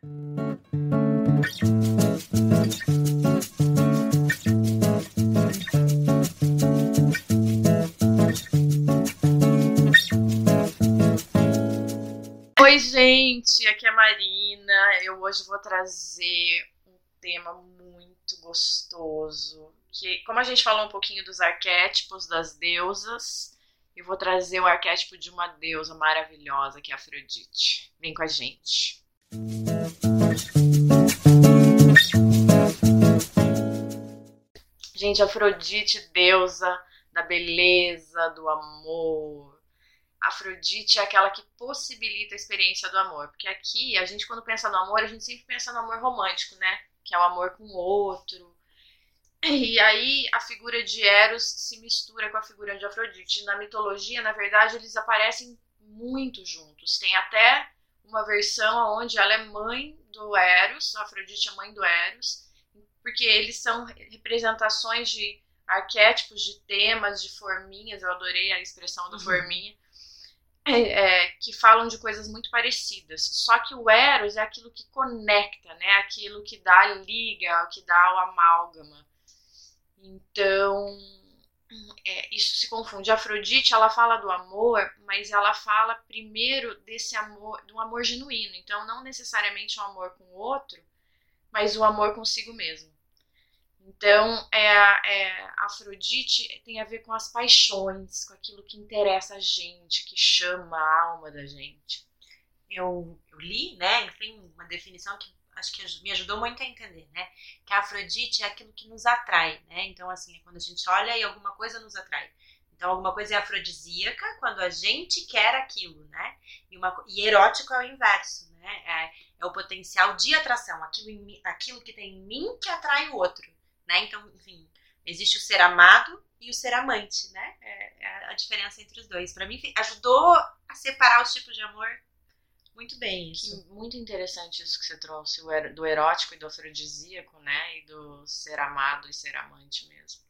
Oi, gente, aqui é a Marina. Eu hoje vou trazer um tema muito gostoso. Que, como a gente falou um pouquinho dos arquétipos das deusas, eu vou trazer o arquétipo de uma deusa maravilhosa, que é Afrodite. Vem com a gente. Gente, Afrodite, deusa da beleza, do amor, Afrodite é aquela que possibilita a experiência do amor. Porque aqui, a gente, quando pensa no amor, a gente sempre pensa no amor romântico, né? Que é o amor com o outro. E aí, a figura de Eros se mistura com a figura de Afrodite. Na mitologia, na verdade, eles aparecem muito juntos. Tem até uma versão onde ela é mãe do Eros, Afrodite é mãe do Eros, porque eles são representações de arquétipos, de temas, de forminhas. Eu adorei a expressão do uhum. forminha é, é, que falam de coisas muito parecidas. Só que o Eros é aquilo que conecta, né? Aquilo que dá liga, que dá o amálgama. Então, é, isso se confunde. A Afrodite, ela fala do amor, mas ela fala primeiro desse amor, do amor genuíno. Então, não necessariamente um amor com o outro, mas o amor consigo mesmo. Então, é, é, Afrodite tem a ver com as paixões, com aquilo que interessa a gente, que chama a alma da gente. Eu, eu li, né, enfim, uma definição que acho que me ajudou muito a entender, né, que a Afrodite é aquilo que nos atrai, né, então, assim, é quando a gente olha e alguma coisa nos atrai. Então, alguma coisa é afrodisíaca quando a gente quer aquilo, né, e, uma, e erótico é o inverso, né, é, é o potencial de atração, aquilo, aquilo que tem em mim que atrai o outro né? Então, enfim, existe o ser amado e o ser amante, né? É, é a diferença entre os dois. Para mim, ajudou a separar os tipos de amor muito bem. Isso. Que, muito interessante isso que você trouxe, do erótico e do afrodisíaco, né? E do ser amado e ser amante mesmo.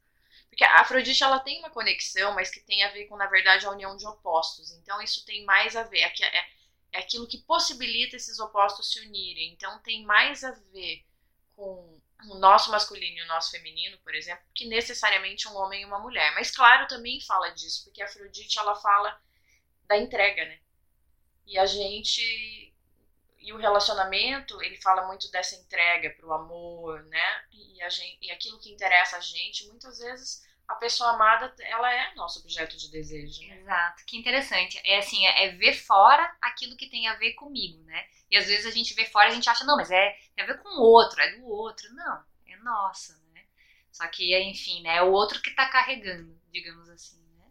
Porque a Afrodite ela tem uma conexão, mas que tem a ver com, na verdade, a união de opostos. Então isso tem mais a ver. É, é, é aquilo que possibilita esses opostos se unirem. Então tem mais a ver com o nosso masculino e o nosso feminino, por exemplo, que necessariamente um homem e uma mulher. Mas claro, também fala disso, porque a Afrodite ela fala da entrega, né? E a gente e o relacionamento, ele fala muito dessa entrega para o amor, né? E, a gente, e aquilo que interessa a gente, muitas vezes a pessoa amada, ela é nosso objeto de desejo. Né? Exato, que interessante. É assim, é, é, ver fora aquilo que tem a ver comigo, né? E às vezes a gente vê fora e a gente acha, não, mas é tem a ver com o outro, é do outro. Não, é nossa, né? Só que, enfim, né? É o outro que tá carregando, digamos assim, né?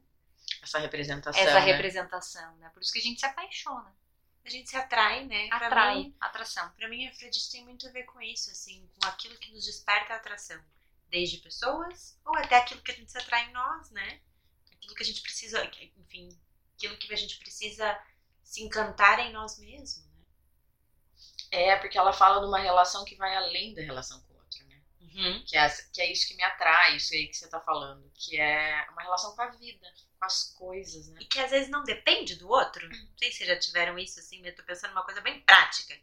Essa representação. Essa né? representação, né? Por isso que a gente se apaixona. A gente se atrai, né? Atrai, mim, atração. Pra mim, a Afrodite tem muito a ver com isso, assim, com aquilo que nos desperta a atração desde pessoas ou até aquilo que a gente se atrai em nós, né? Aquilo que a gente precisa, enfim, aquilo que a gente precisa se encantar em nós mesmos, né? É, porque ela fala de uma relação que vai além da relação com o outro, né? Uhum. Que, é, que é isso que me atrai, isso aí que você tá falando, que é uma relação com a vida, com as coisas, né? E que às vezes não depende do outro. Não sei se já tiveram isso assim, eu tô pensando numa coisa bem prática.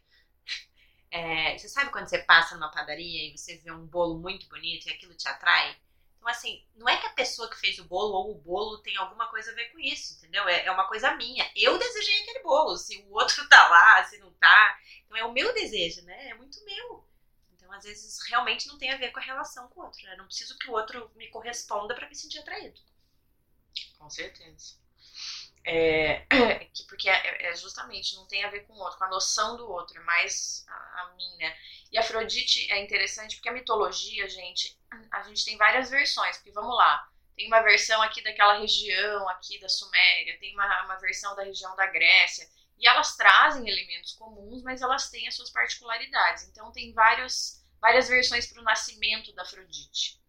É, você sabe quando você passa numa padaria e você vê um bolo muito bonito e aquilo te atrai? Então, assim, não é que a pessoa que fez o bolo ou o bolo tem alguma coisa a ver com isso, entendeu? É, é uma coisa minha. Eu desejei aquele bolo. Se o outro tá lá, se não tá. Então, é o meu desejo, né? É muito meu. Então, às vezes, realmente não tem a ver com a relação com o outro. Né? Não preciso que o outro me corresponda para me sentir atraído. Com certeza. É, porque é, é, justamente não tem a ver com o outro, com a noção do outro, é mais a, a mim, né? E Afrodite é interessante porque a mitologia, gente, a gente tem várias versões, porque vamos lá, tem uma versão aqui daquela região aqui da Suméria, tem uma, uma versão da região da Grécia, e elas trazem elementos comuns, mas elas têm as suas particularidades. Então tem vários, várias versões para o nascimento da Afrodite.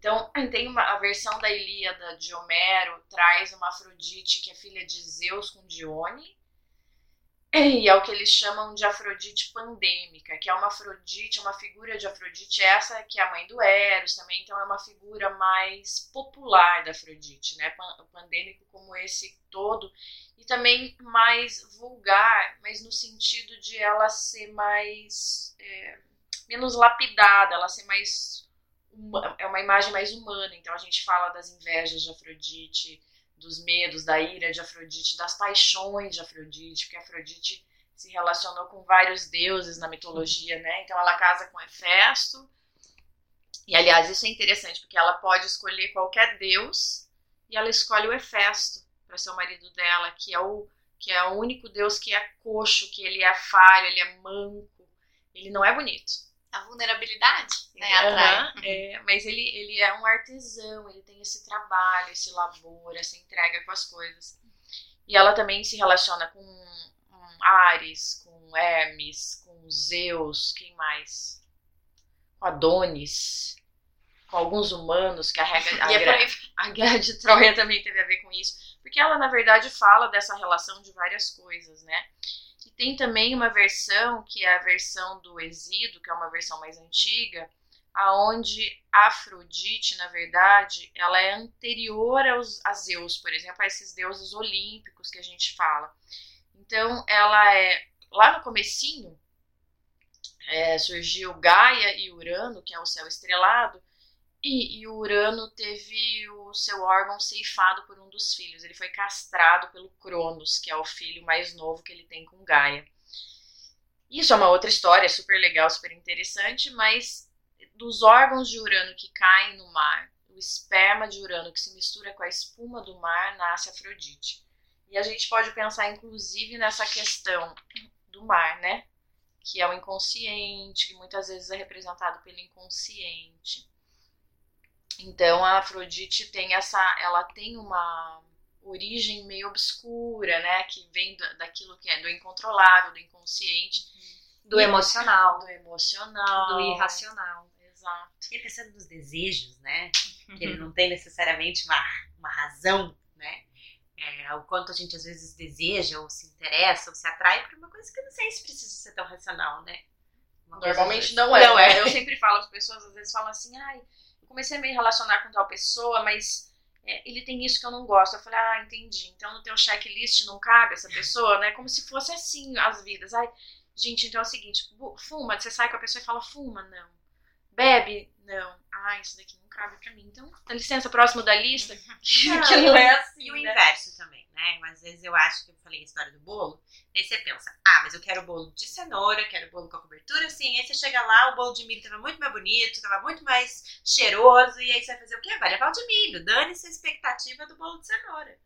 Então, tem uma, a versão da Ilíada de Homero traz uma Afrodite que é filha de Zeus com Dione. E é o que eles chamam de Afrodite pandêmica, que é uma Afrodite, uma figura de Afrodite, essa que é a mãe do Eros também, então é uma figura mais popular da Afrodite, né? Pandêmico como esse todo, e também mais vulgar, mas no sentido de ela ser mais. É, menos lapidada, ela ser mais. É uma imagem mais humana, então a gente fala das invejas de Afrodite dos medos, da ira de Afrodite, das paixões de Afrodite, porque Afrodite se relacionou com vários deuses na mitologia, né? Então ela casa com Hefesto. E aliás, isso é interessante, porque ela pode escolher qualquer deus e ela escolhe o Hefesto para ser o marido dela, que é o que é o único deus que é coxo, que ele é falho, ele é manco, ele não é bonito a vulnerabilidade, né? Atrai. Uhum, é, mas ele, ele é um artesão, ele tem esse trabalho, esse labor, essa entrega com as coisas. E ela também se relaciona com, com Ares, com Hermes, com Zeus, quem mais? Com Adonis, com alguns humanos, que a, regra, a, é a guerra de Troia também teve a ver com isso. Porque ela, na verdade, fala dessa relação de várias coisas, né? Tem também uma versão, que é a versão do Exído, que é uma versão mais antiga, aonde Afrodite, na verdade, ela é anterior aos, a Zeus, por exemplo, a esses deuses olímpicos que a gente fala. Então, ela é lá no comecinho é, surgiu Gaia e Urano, que é o céu estrelado, e, e Urano teve o seu órgão ceifado por um dos filhos. Ele foi castrado pelo Cronos, que é o filho mais novo que ele tem com Gaia. Isso é uma outra história, super legal, super interessante, mas dos órgãos de Urano que caem no mar, o esperma de Urano que se mistura com a espuma do mar, nasce Afrodite. E a gente pode pensar, inclusive, nessa questão do mar, né? Que é o inconsciente, que muitas vezes é representado pelo inconsciente. Então a Afrodite tem essa, ela tem uma origem meio obscura, né, que vem do, daquilo que é do incontrolável, do inconsciente, do emocional, do emocional, do irracional. Exato. E pensando nos desejos, né, que ele não tem necessariamente uma, uma razão, né, é, o quanto a gente às vezes deseja ou se interessa ou se atrai por uma coisa que eu não sei se precisa ser tão racional, né. Normalmente não é. Não é. Eu sempre falo, as pessoas às vezes falam assim, ai, comecei a me relacionar com tal pessoa, mas é, ele tem isso que eu não gosto. Eu falei, ah, entendi. Então no teu checklist não cabe essa pessoa, né? Como se fosse assim as vidas. Ai, gente, então é o seguinte, fuma, você sai com a pessoa e fala, fuma, não. Bebe, não. Ah, isso daqui não cabe pra mim. Então, dá licença, próximo da lista. que não é assim. E o né? inverso também, né? Às vezes eu acho que eu falei a história do bolo, aí você pensa, ah, mas eu quero bolo de cenoura, quero bolo com a cobertura assim. Aí você chega lá, o bolo de milho tava muito mais bonito, tava muito mais cheiroso, e aí você vai fazer o quê? Vai levar o de milho. Dane-se a expectativa do bolo de cenoura.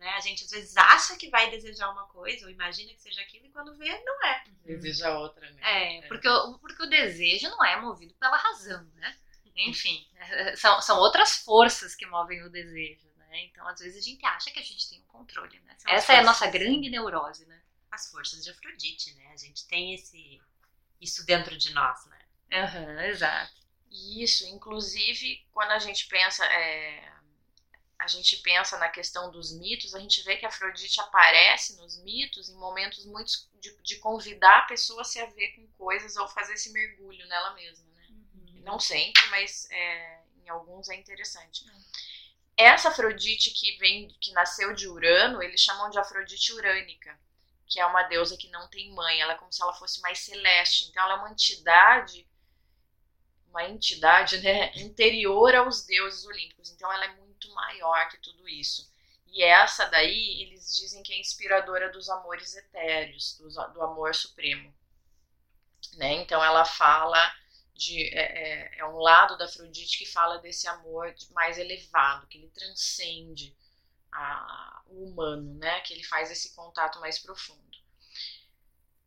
Né? A gente às vezes acha que vai desejar uma coisa, ou imagina que seja aquilo, e quando vê, não é. Deseja outra, né? É, é. Porque, o, porque o desejo não é movido pela razão, né? Enfim, são, são outras forças que movem o desejo, né? Então, às vezes, a gente acha que a gente tem o um controle, né? São Essa é a nossa grande neurose, né? As forças de Afrodite, né? A gente tem esse, isso dentro de nós, né? Uhum, exato. Isso, inclusive, quando a gente pensa... É, gente pensa na questão dos mitos, a gente vê que a Afrodite aparece nos mitos em momentos muito de, de convidar a pessoa a se a ver com coisas ou fazer esse mergulho nela mesma. Não sempre, mas é, em alguns é interessante. Essa Afrodite que vem, que nasceu de Urano, eles chamam de Afrodite urânica, que é uma deusa que não tem mãe. Ela é como se ela fosse mais celeste. Então ela é uma entidade, uma entidade, né, interior aos deuses olímpicos. Então ela é muito maior que tudo isso. E essa daí, eles dizem que é inspiradora dos amores etéreos, do, do amor supremo. Né? Então ela fala de, é, é, é, um lado da Afrodite que fala desse amor mais elevado, que ele transcende a, o humano, né? Que ele faz esse contato mais profundo.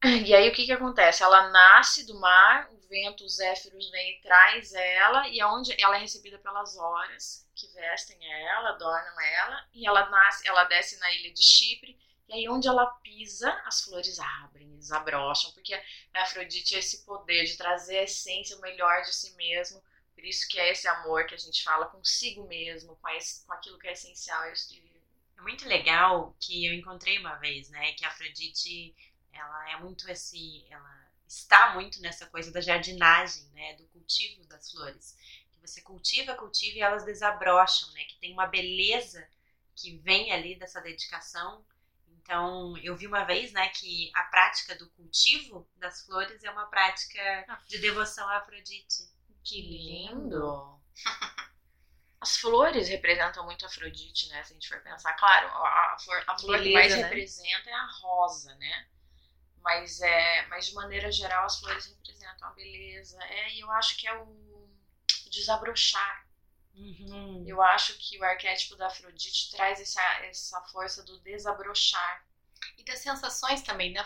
E aí o que que acontece? Ela nasce do mar, o vento, os vem e traz ela, e aonde ela é recebida pelas horas que vestem ela, adornam ela, e ela nasce, ela desce na ilha de Chipre e aí, onde ela pisa, as flores abrem, desabrocham, porque a Afrodite é esse poder de trazer a essência, o melhor de si mesmo. Por isso que é esse amor que a gente fala consigo mesmo, com, esse, com aquilo que é essencial. É muito legal que eu encontrei uma vez, né, que a Afrodite ela é muito esse, ela está muito nessa coisa da jardinagem, né, do cultivo das flores. Você cultiva, cultiva e elas desabrocham, né, que tem uma beleza que vem ali dessa dedicação. Então, eu vi uma vez, né, que a prática do cultivo das flores é uma prática de devoção a Afrodite. Que lindo! As flores representam muito Afrodite, né? Se a gente for pensar, claro, a, flor, a flor Beleza, que mais né? representa é a rosa, né? Mas, é, mas de maneira geral as flores representam a beleza. É, e eu acho que é o desabrochar. Uhum. Eu acho que o arquétipo da Afrodite traz essa, essa força do desabrochar. E das sensações também, né? A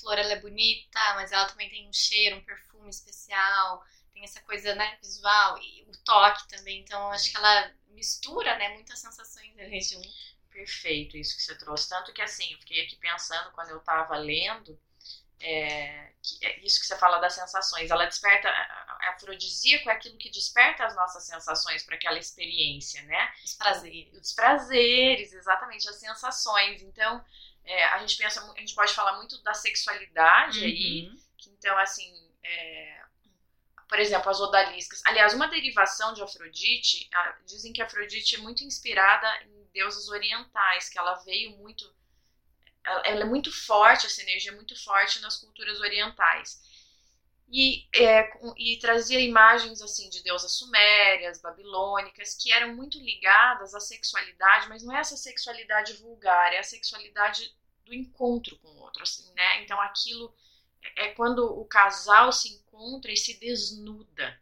flor ela é bonita, mas ela também tem um cheiro, um perfume especial tem essa coisa né, visual e o toque também. Então, acho que ela mistura né, muitas sensações ali junto. Perfeito isso que você trouxe. Tanto que, assim, eu fiquei aqui pensando quando eu estava lendo, é, que, é isso que você fala das sensações. Ela desperta. A afrodisíaco é aquilo que desperta as nossas sensações para aquela experiência, né? Os prazeres. Os prazeres, exatamente, as sensações. Então, é, a gente pensa, a gente pode falar muito da sexualidade uhum. aí. Que, então, assim, é, por exemplo, as odaliscas. Aliás, uma derivação de Afrodite, dizem que Afrodite é muito inspirada em deusas orientais, que ela veio muito. Ela é muito forte, essa energia é muito forte nas culturas orientais. E, é, e, trazia imagens assim de deusas sumérias, babilônicas, que eram muito ligadas à sexualidade, mas não é essa sexualidade vulgar, é a sexualidade do encontro com o outro, assim, né? Então aquilo é quando o casal se encontra e se desnuda.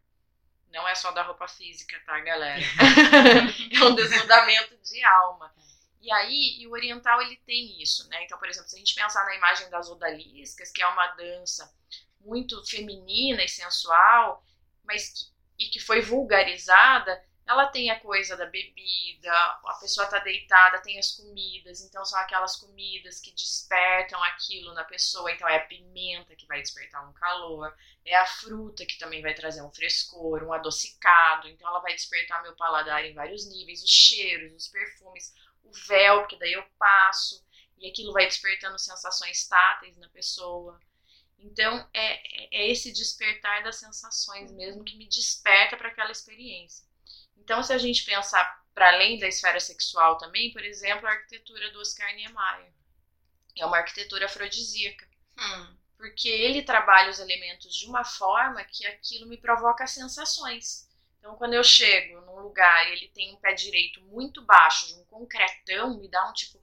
Não é só da roupa física, tá, galera? é um desnudamento de alma. E aí, e o oriental ele tem isso, né? Então, por exemplo, se a gente pensar na imagem das odaliscas, que é uma dança muito feminina e sensual, mas que, e que foi vulgarizada, ela tem a coisa da bebida, a pessoa tá deitada, tem as comidas, então são aquelas comidas que despertam aquilo na pessoa, então é a pimenta que vai despertar um calor, é a fruta que também vai trazer um frescor, um adocicado, então ela vai despertar meu paladar em vários níveis, os cheiros, os perfumes, o véu, porque daí eu passo, e aquilo vai despertando sensações táteis na pessoa. Então é, é esse despertar das sensações mesmo que me desperta para aquela experiência. Então, se a gente pensar para além da esfera sexual também, por exemplo, a arquitetura do Oscar Niemeyer. É uma arquitetura afrodisíaca. Hum. Porque ele trabalha os elementos de uma forma que aquilo me provoca sensações. Então, quando eu chego num lugar e ele tem um pé direito muito baixo, de um concretão, me dá um tipo,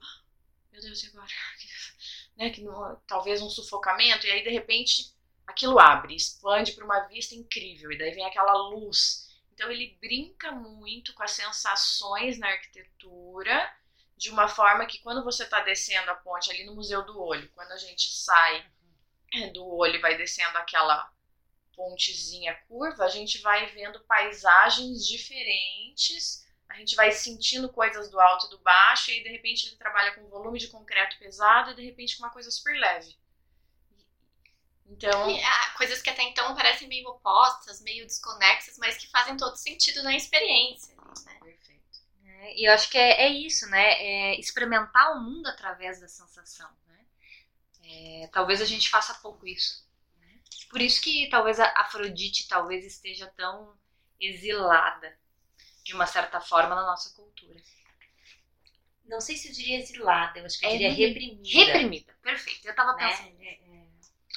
meu Deus, e agora? né, que talvez um sufocamento, e aí de repente aquilo abre, expande para uma vista incrível, e daí vem aquela luz então ele brinca muito com as sensações na arquitetura, de uma forma que quando você está descendo a ponte ali no Museu do Olho, quando a gente sai é, do olho e vai descendo aquela pontezinha curva, a gente vai vendo paisagens diferentes, a gente vai sentindo coisas do alto e do baixo, e aí de repente ele trabalha com volume de concreto pesado e de repente com uma coisa super leve. Então. E, ah, coisas que até então parecem meio opostas, meio desconexas, mas que fazem todo sentido na experiência. Né? Perfeito. É, e eu acho que é, é isso, né? É experimentar o mundo através da sensação. Né? É, talvez a gente faça pouco isso. Né? Por isso que talvez a Afrodite talvez esteja tão exilada, de uma certa forma, na nossa cultura. Não sei se eu diria exilada, eu acho que eu é diria reprimida. Reprimida, perfeito. Eu tava né? pensando. É,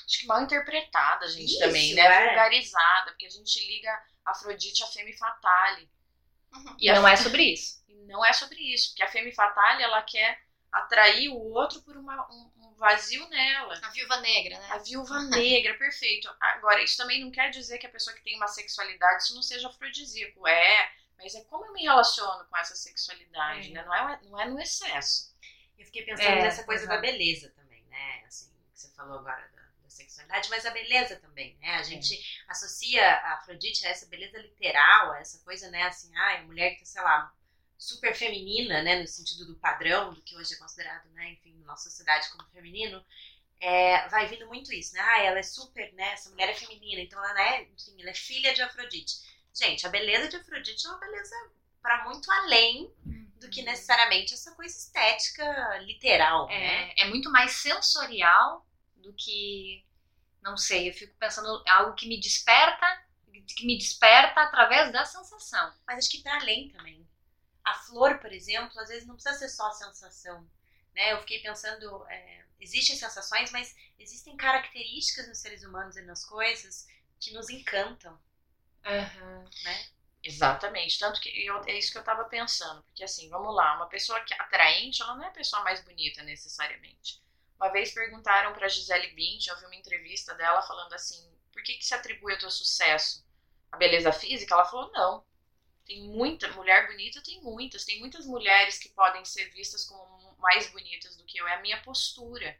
acho que mal interpretada, a gente Isso, também, né? É. Vulgarizada, porque a gente liga Afrodite a Femme Fatale. Uhum. E, não é sobre isso. Não é sobre isso, porque a Femme Fatale, ela quer atrair o outro por uma, um, um, vazio nela. A viúva negra, né? A viúva negra, perfeito. Agora, isso também não quer dizer que a pessoa que tem uma sexualidade, isso não seja afrodisíaco. É, mas é como eu me relaciono com essa sexualidade, é. né? Não é, não é no excesso. Eu fiquei pensando é, nessa coisa exatamente. da beleza também, né? Assim, que você falou agora da sexualidade, mas a beleza também, né? A gente associa a Afrodite a essa beleza literal, a essa coisa, né, assim, ah, a mulher que sei lá, super feminina, né, no sentido do padrão, do que hoje é considerado, né, enfim, na nossa sociedade como feminino, é, vai vindo muito isso, né? Ah, ela é super, né? Essa mulher é feminina, então ela é, enfim, ela é filha de Afrodite. Gente, a beleza de Afrodite é uma beleza para muito além do que uhum. necessariamente essa coisa estética literal, é, né? É muito mais sensorial do que, não sei, eu fico pensando algo que me desperta, que me desperta através da sensação. Mas acho que para além também. A flor, por exemplo, às vezes não precisa ser só sensação. Né? Eu fiquei pensando, é, existem sensações, mas existem características nos seres humanos e nas coisas que nos encantam. Uhum. Né? Exatamente, tanto que eu, é isso que eu tava pensando, porque assim, vamos lá, uma pessoa que é atraente, ela não é a pessoa mais bonita necessariamente. Uma vez perguntaram para Gisele Bündchen, eu vi uma entrevista dela falando assim, por que que se atribui ao teu sucesso? A beleza física? Ela falou, não. Tem muita mulher bonita, tem muitas, tem muitas mulheres que podem ser vistas como mais bonitas do que eu, é a minha postura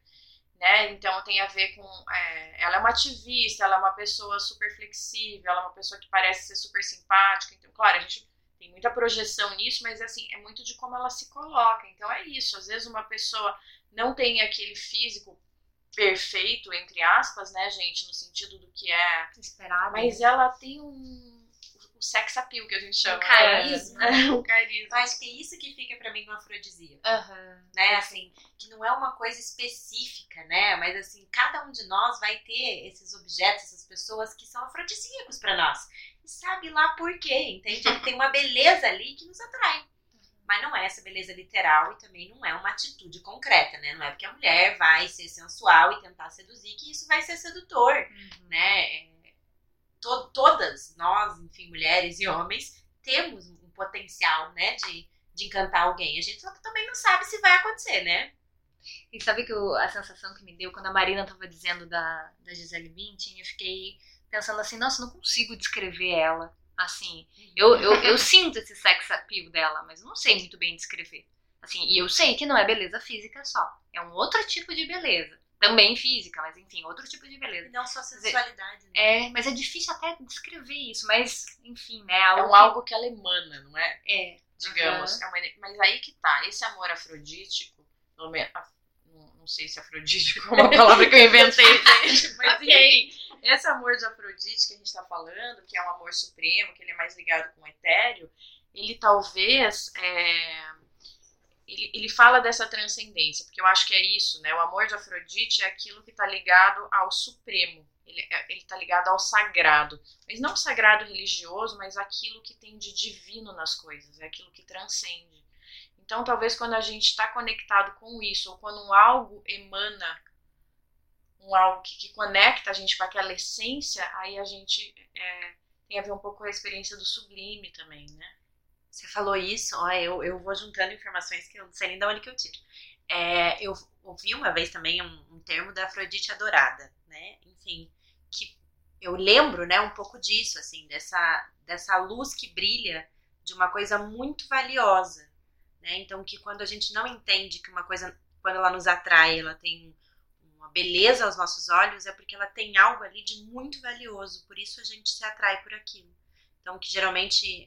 né? Então tem a ver com. É, ela é uma ativista, ela é uma pessoa super flexível, ela é uma pessoa que parece ser super simpática. Então, claro, a gente tem muita projeção nisso, mas assim, é muito de como ela se coloca. Então é isso. Às vezes uma pessoa não tem aquele físico perfeito, entre aspas, né, gente, no sentido do que é esperado, mas ela tem um o sex appeal que a gente chama. O carisma. É, o carisma. Eu acho que é isso que fica para mim no afrodisíaco. Uhum. Né, assim, que não é uma coisa específica, né? Mas assim, cada um de nós vai ter esses objetos, essas pessoas que são afrodisíacos para nós. E sabe lá por quê, entende? Ele tem uma beleza ali que nos atrai. Mas não é essa beleza literal e também não é uma atitude concreta, né? Não é porque a mulher vai ser sensual e tentar seduzir que isso vai ser sedutor, Uhum. né? To todas nós, enfim, mulheres e homens, temos um potencial, né, de, de encantar alguém. A gente só também não sabe se vai acontecer, né? E sabe que eu, a sensação que me deu quando a Marina tava dizendo da, da Gisele Bündchen, eu fiquei pensando assim, nossa, não consigo descrever ela. Assim, eu, eu, eu sinto esse sex appeal dela, mas não sei muito bem descrever. Assim, e eu sei que não é beleza física só. É um outro tipo de beleza. Também física, mas enfim, outro tipo de beleza. E não só sensualidade, né? É, mas é difícil até descrever isso, mas enfim, né? É Algo um que- algo que ela emana, não é? É, digamos. É uma- mas aí que tá, esse amor afrodítico, pelo menos, af- não, sei se afrodítico é uma palavra que eu inventei, gente, mas Ok. enfim, esse amor de Afrodite que a gente tá falando, que é um amor supremo, que ele é mais ligado com o etéreo, ele talvez, é, ele, ele fala dessa transcendência, porque eu acho que é isso, né, o amor de Afrodite é aquilo que tá ligado ao supremo, ele, é- ele tá ligado ao sagrado, mas não sagrado religioso, mas aquilo que tem de divino nas coisas, é aquilo que transcende. Então, talvez quando a gente está conectado com isso, ou quando um algo emana, um algo que, que conecta a gente com aquela essência, aí a gente é, tem a ver um pouco com a experiência do sublime também, né? Você falou isso, ó, eu, eu vou juntando informações que eu não sei nem de onde que eu tiro. É, eu ouvi uma vez também um, um termo da Afrodite adorada, né? Enfim, que eu lembro, né, um pouco disso, assim, dessa, dessa luz que brilha de uma coisa muito valiosa, né? Então, que quando a gente não entende que uma coisa, quando ela nos atrai, ela tem uma beleza aos nossos olhos, é porque ela tem algo ali de muito valioso, por isso a gente se atrai por aquilo. Então, que geralmente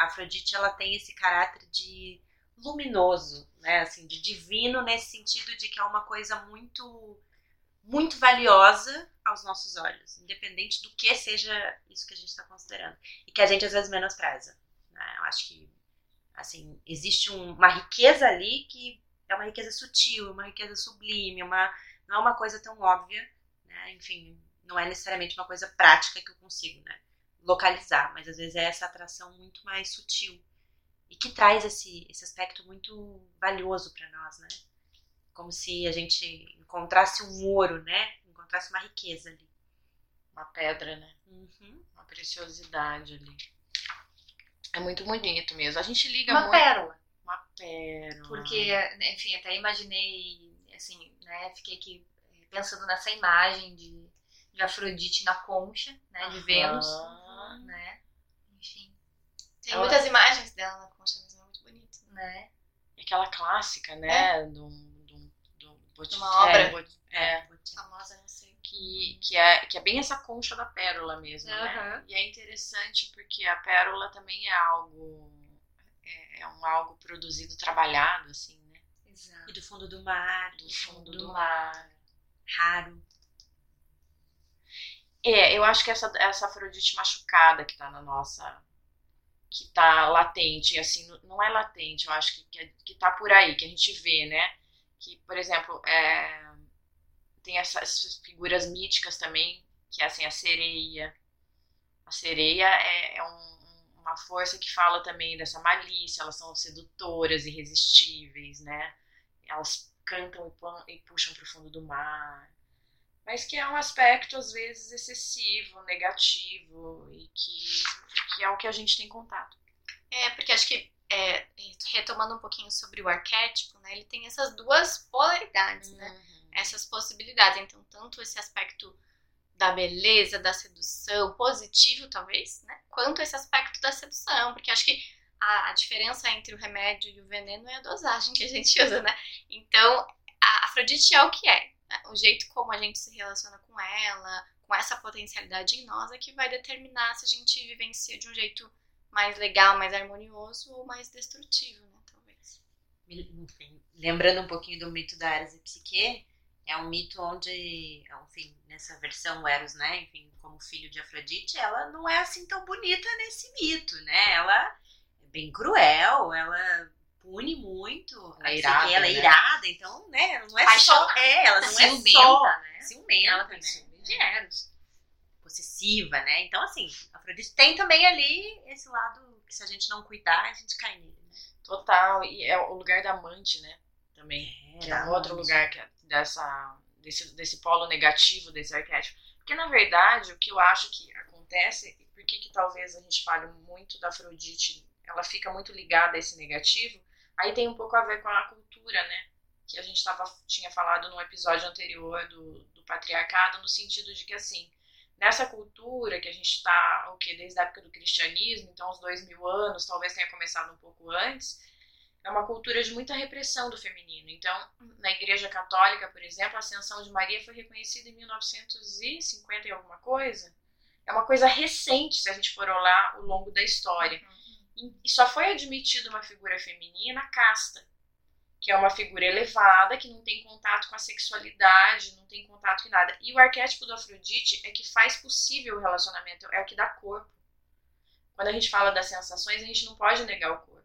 a Afrodite ela tem esse caráter de luminoso, né? Assim, de divino nesse sentido de que é uma coisa muito muito valiosa aos nossos olhos, independente do que seja isso que a gente está considerando e que a gente às vezes menospreza. Né? Eu acho que assim existe um- uma riqueza ali que é uma riqueza sutil, uma riqueza sublime, uma não é uma coisa tão óbvia, né? Enfim, não é necessariamente uma coisa prática que eu consigo, né? Localizar, mas às vezes é essa atração muito mais sutil e que traz esse, esse aspecto muito valioso para nós, né? Como se a gente encontrasse um ouro, né? Encontrasse uma riqueza ali. Uma pedra, né? Uhum. Uma preciosidade ali. É muito bonito mesmo. A gente liga uma muito. pérola. Uma pérola. Porque, enfim, até imaginei, assim, né, fiquei aqui eh, pensando nessa imagem de, de Afrodite na concha, né, de Aham. Vênus, né, enfim, Tem Ela- muitas imagens dela na concha, mas é muito bonito. né, Aquela clássica, né? Do, do, do, Bot- uma obra. É, Bot- é, Famosa, não sei. que, que, é, que é bem essa concha da pérola mesmo, né? Aham. E é interessante porque a pérola também é algo. É, é um algo produzido, trabalhado, assim, né? exato. E do fundo do mar, Do fundo do do mar. raro. É, eu acho que essa, essa Afrodite machucada que tá na nossa. que tá latente, assim, não- é latente, eu acho que, que, é- que tá por aí, que a gente vê, né? Que, por exemplo, é, tem essas figuras míticas também, que é assim, a sereia. A sereia é, é um, uma força que fala também dessa malícia, elas são sedutoras, irresistíveis, né? Elas cantam e puxam para o fundo do mar. Mas que é um aspecto, às vezes, excessivo, negativo, e que, que é o que a gente tem contato. É, porque acho que, é, retomando um pouquinho sobre o arquétipo, né, ele tem essas duas polaridades, né? Uhum. essas possibilidades. Então, tanto esse aspecto da beleza, da sedução, positivo talvez, né? Quanto esse aspecto da sedução, porque acho que a, a diferença entre o remédio e o veneno é a dosagem que a gente usa, né? Então, a Afrodite é o que é. O jeito como a gente se relaciona com ela, com essa potencialidade em nós, é que vai determinar se a gente vivencia de um jeito mais legal, mais harmonioso ou mais destrutivo, né? Talvez. Enfim, lembrando um pouquinho do mito da Eros e Psique, é um mito onde, enfim, nessa versão Eros, né, enfim, como filho de Afrodite, ela não é assim tão bonita nesse mito, né? Ela é bem cruel, ela pune muito, Ela é a irada, ela é né? irada, então, né, não é só, é, ela não é ciumenta, só né? ciumenta, Ela tem né? ciúme de Eros. possessiva, né? Então, assim, Afrodite tem também ali esse lado que se a gente não cuidar, a gente cai nele, né? Total. E é o lugar da amante, né? Também. que é um outro lugar que é dessa, desse, desse polo negativo desse arquétipo. Porque, na verdade, o que eu acho que acontece, e por que que talvez a gente fale muito da Afrodite, ela fica muito ligada a esse negativo, aí tem um pouco a ver com a cultura, né? Que a gente tava, tinha falado no episódio anterior do, do patriarcado, no sentido de que, assim, nessa cultura que a gente está, o que, desde a época do cristianismo, então uns dois mil anos, talvez tenha começado um pouco antes, é uma cultura de muita repressão do feminino. Então, na Igreja Católica, por exemplo, a Ascensão de Maria foi reconhecida em 1950 e alguma coisa. É uma coisa recente, se a gente for olhar ao longo da história. E e só foi admitida uma figura feminina casta, que é uma figura elevada, que não tem contato com a sexualidade, não tem contato com nada. E o arquétipo do Afrodite é que faz possível o relacionamento, é o que dá corpo. Quando a gente fala das sensações, a gente não pode negar o corpo.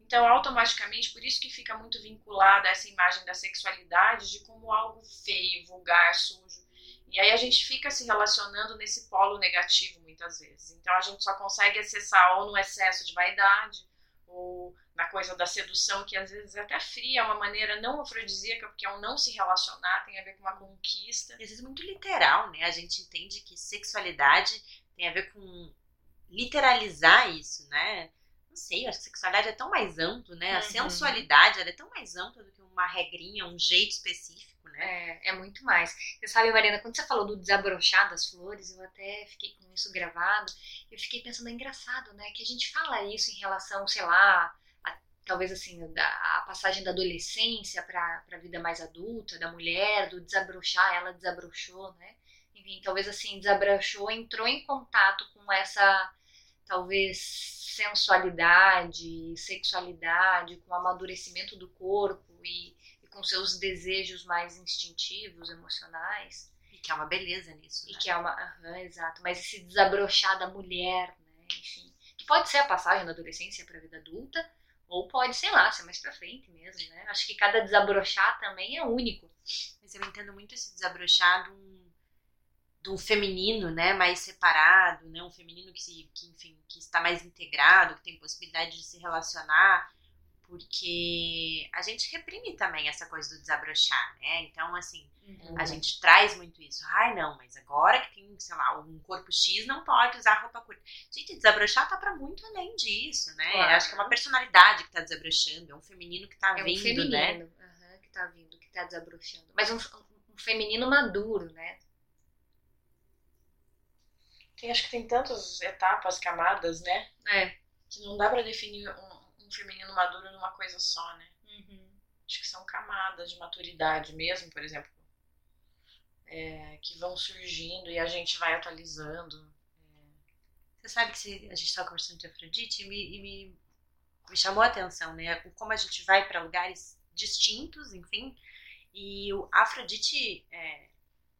Então, automaticamente, por isso que fica muito vinculada essa imagem da sexualidade de como algo feio, vulgar, sujo. E aí a gente fica se relacionando nesse polo negativo muitas vezes. Então a gente só consegue acessar ou no excesso de vaidade, ou na coisa da sedução, que às vezes é até fria, é uma maneira não afrodisíaca, porque é um não se relacionar, tem a ver com uma conquista. E às vezes muito literal, né? A gente entende que sexualidade tem a ver com literalizar isso, né? Não sei, acho que sexualidade é tão mais amplo, né? A Uhum. sensualidade ela é tão mais ampla do que uma regrinha, um jeito específico? É, é muito mais. Você sabe, Marina, quando você falou do desabrochar das flores, eu até fiquei com isso gravado. Eu fiquei pensando, é engraçado, né? Que a gente fala isso em relação, sei lá, a- talvez assim, da, a passagem da adolescência para a vida mais adulta, da mulher, do desabrochar, ela desabrochou, né? Enfim, talvez assim, desabrochou, entrou em contato com essa, talvez, sensualidade, sexualidade, com o amadurecimento do corpo e com seus desejos mais instintivos, emocionais. E que é uma beleza nisso, E né? que é uma. aham, exato. Mas esse desabrochar da mulher, né? Enfim. Que pode ser a passagem da adolescência para a vida adulta, ou pode, sei lá, ser mais pra frente mesmo, né? Acho que cada desabrochar também é único. Mas eu entendo muito esse desabrochar de um, de um feminino, né, mais separado, né, um feminino que, se, que, enfim, que está mais integrado, que tem possibilidade de se relacionar, porque a gente reprime também essa coisa do desabrochar, né? Então, assim, a gente traz muito isso. Ai, não, mas agora que tem, sei lá, um corpo X não pode usar roupa curta. Gente, desabrochar tá pra muito além disso, né? Claro. Acho que é uma personalidade que tá desabrochando, é um feminino que tá É um vindo, feminino né? que tá vindo, que tá desabrochando. Mas um, um feminino maduro, né? Tem, acho que tem tantas etapas, camadas, né? É. Que não dá pra definir um, um feminino maduro numa coisa só, né? Acho que são camadas de maturidade mesmo, por exemplo, é, que vão surgindo e a gente vai atualizando. Você sabe que se- a gente estava conversando de Afrodite e me, e me, me chamou a atenção, né? Como a gente vai para lugares distintos, enfim. E o Afrodite é,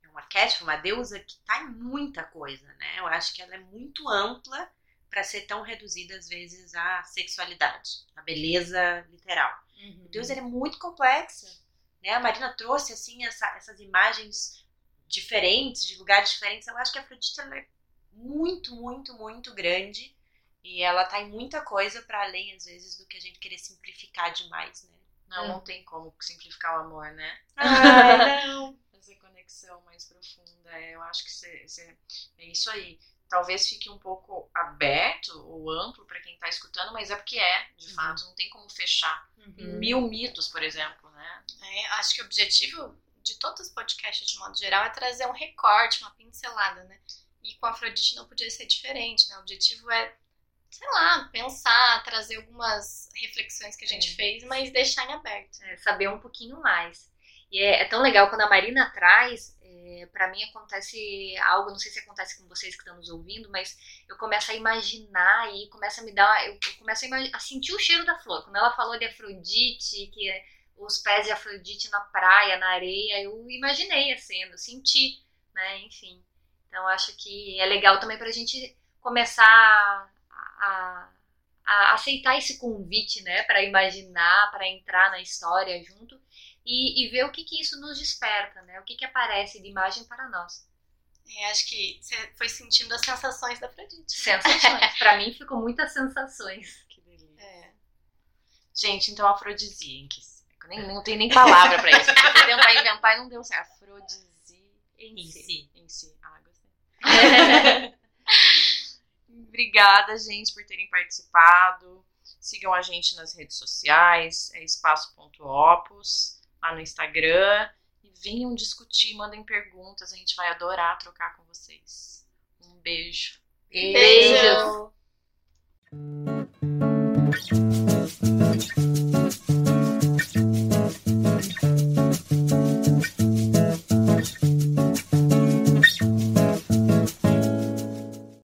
é um arquétipo, uma deusa que tá em muita coisa, né? Eu acho que ela é muito ampla para ser tão reduzida às vezes à sexualidade, à beleza literal. O Deus ele é muito complexa. né? A Marina trouxe assim essa, essas imagens diferentes, de lugares diferentes. Eu acho que a Afrodite é muito, muito, muito grande e ela tá em muita coisa para além às vezes do que a gente querer simplificar demais, né? Não, não tem como simplificar o amor, né? Ah, não. Essa conexão mais profunda. É, eu acho que cê, cê- é isso aí. Talvez fique um pouco aberto ou amplo para quem tá escutando, mas é porque é, de Uhum. fato. Não tem como fechar. Em mil mitos, por exemplo, né? É, acho que o objetivo de todos os podcasts, de modo geral, é trazer um recorte, uma pincelada, né? E com a Afrodite não podia ser diferente, né? O objetivo é, sei lá, pensar, trazer algumas reflexões que a gente É. fez, mas deixar em aberto. É, saber um pouquinho mais. E é, é tão legal quando a Marina traz, é, para mim acontece algo, não sei se acontece com vocês que estão nos ouvindo, mas eu começo a imaginar e começa a me dar, eu, começo a, a sentir o cheiro da flor. Quando ela falou de Afrodite, que é os pés de Afrodite na praia, na areia, eu imaginei a cena, eu senti, né, enfim. Então acho que é legal também pra gente começar a, a- a aceitar esse convite, né, para imaginar, para entrar na história junto e, e ver o que que isso nos desperta, né, o que que aparece de imagem para nós. É, acho que você foi sentindo as sensações da Afrodite. Sensações. para mim ficou muitas sensações. Que delícia. É. Gente, então afrodisíaques. Eu nem, não tem nem palavra pra isso. Eu tentar inventar e não deu certo. Afrodisíaques. Em si. Em si. Ah, gostei. Obrigada, gente, por terem participado. Sigam a gente nas redes sociais, é espaço.opus, lá no Instagram. E venham discutir, mandem perguntas, a gente vai adorar trocar com vocês. Um beijo. Beijos. Beijos.